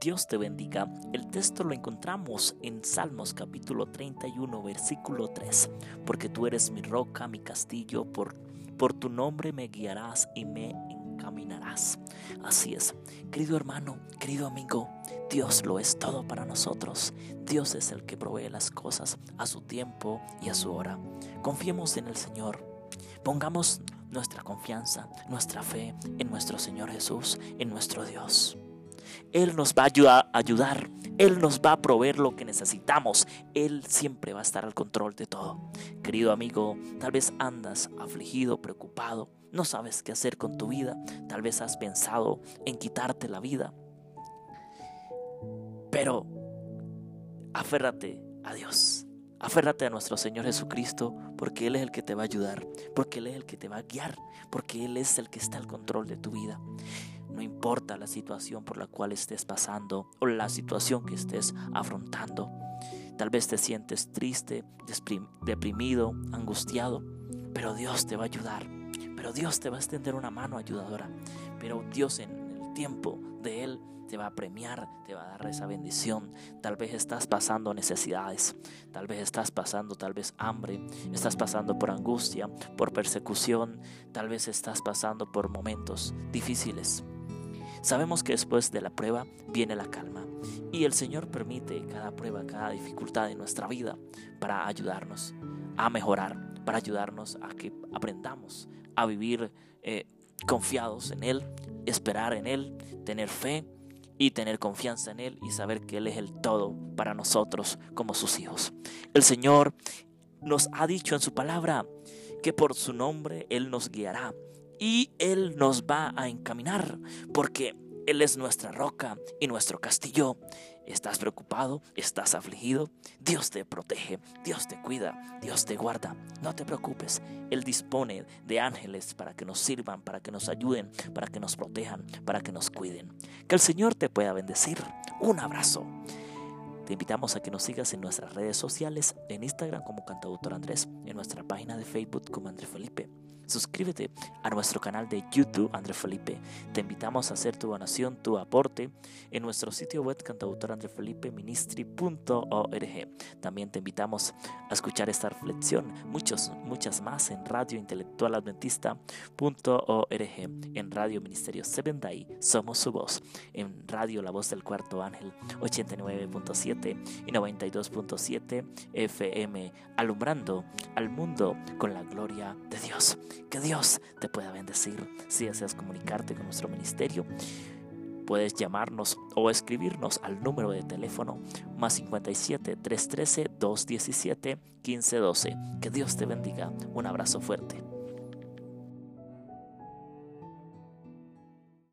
Dios te bendiga. El texto lo encontramos en Salmos capítulo 31, versículo 3. Porque tú eres mi roca, mi castillo, por, por tu nombre me guiarás y me encaminarás. Así es, querido hermano, querido amigo, Dios lo es todo para nosotros. Dios es el que provee las cosas a su tiempo y a su hora. Confiemos en el Señor. Pongamos nuestra confianza, nuestra fe en nuestro Señor Jesús, en nuestro Dios. Él nos va a ayudar, Él nos va a proveer lo que necesitamos, Él siempre va a estar al control de todo. Querido amigo, tal vez andas afligido, preocupado, no sabes qué hacer con tu vida, tal vez has pensado en quitarte la vida, pero aférrate a Dios. Aférrate a nuestro Señor Jesucristo porque Él es el que te va a ayudar, porque Él es el que te va a guiar, porque Él es el que está al control de tu vida. No importa la situación por la cual estés pasando o la situación que estés afrontando. Tal vez te sientes triste, deprimido, angustiado, pero Dios te va a ayudar. Pero Dios te va a extender una mano ayudadora. Pero Dios en el tiempo de Él te va a premiar, te va a dar esa bendición. Tal vez estás pasando necesidades, tal vez estás pasando tal vez hambre, estás pasando por angustia, por persecución, tal vez estás pasando por momentos difíciles. Sabemos que después de la prueba viene la calma y el Señor permite cada prueba, cada dificultad en nuestra vida para ayudarnos a mejorar, para ayudarnos a que aprendamos a vivir eh, confiados en Él, esperar en Él, tener fe y tener confianza en Él y saber que Él es el todo para nosotros como sus hijos. El Señor nos ha dicho en su palabra que por su nombre Él nos guiará y Él nos va a encaminar porque Él es nuestra roca y nuestro castillo ¿Estás preocupado? ¿Estás afligido? Dios te protege, Dios te cuida, Dios te guarda. No te preocupes, Él dispone de ángeles para que nos sirvan, para que nos ayuden, para que nos protejan, para que nos cuiden. Que el Señor te pueda bendecir. Un abrazo. Te invitamos a que nos sigas en nuestras redes sociales, en Instagram como Cantautor Andrés, en nuestra página de Facebook como Andrés Felipe. Suscríbete a nuestro canal de YouTube, André Felipe. Te invitamos a hacer tu donación, tu aporte en nuestro sitio web cantautorandrefelipeministry.org. También te invitamos a escuchar esta reflexión, muchos, muchas más en Radio Intelectual Adventista.org, en Radio Ministerio Seven Day, Somos su voz, en Radio La Voz del Cuarto Ángel 89.7 y 92.7 FM, alumbrando al mundo con la gloria de Dios. Que Dios te pueda bendecir. Si deseas comunicarte con nuestro ministerio, puedes llamarnos o escribirnos al número de teléfono más 57 313 217 1512. Que Dios te bendiga. Un abrazo fuerte.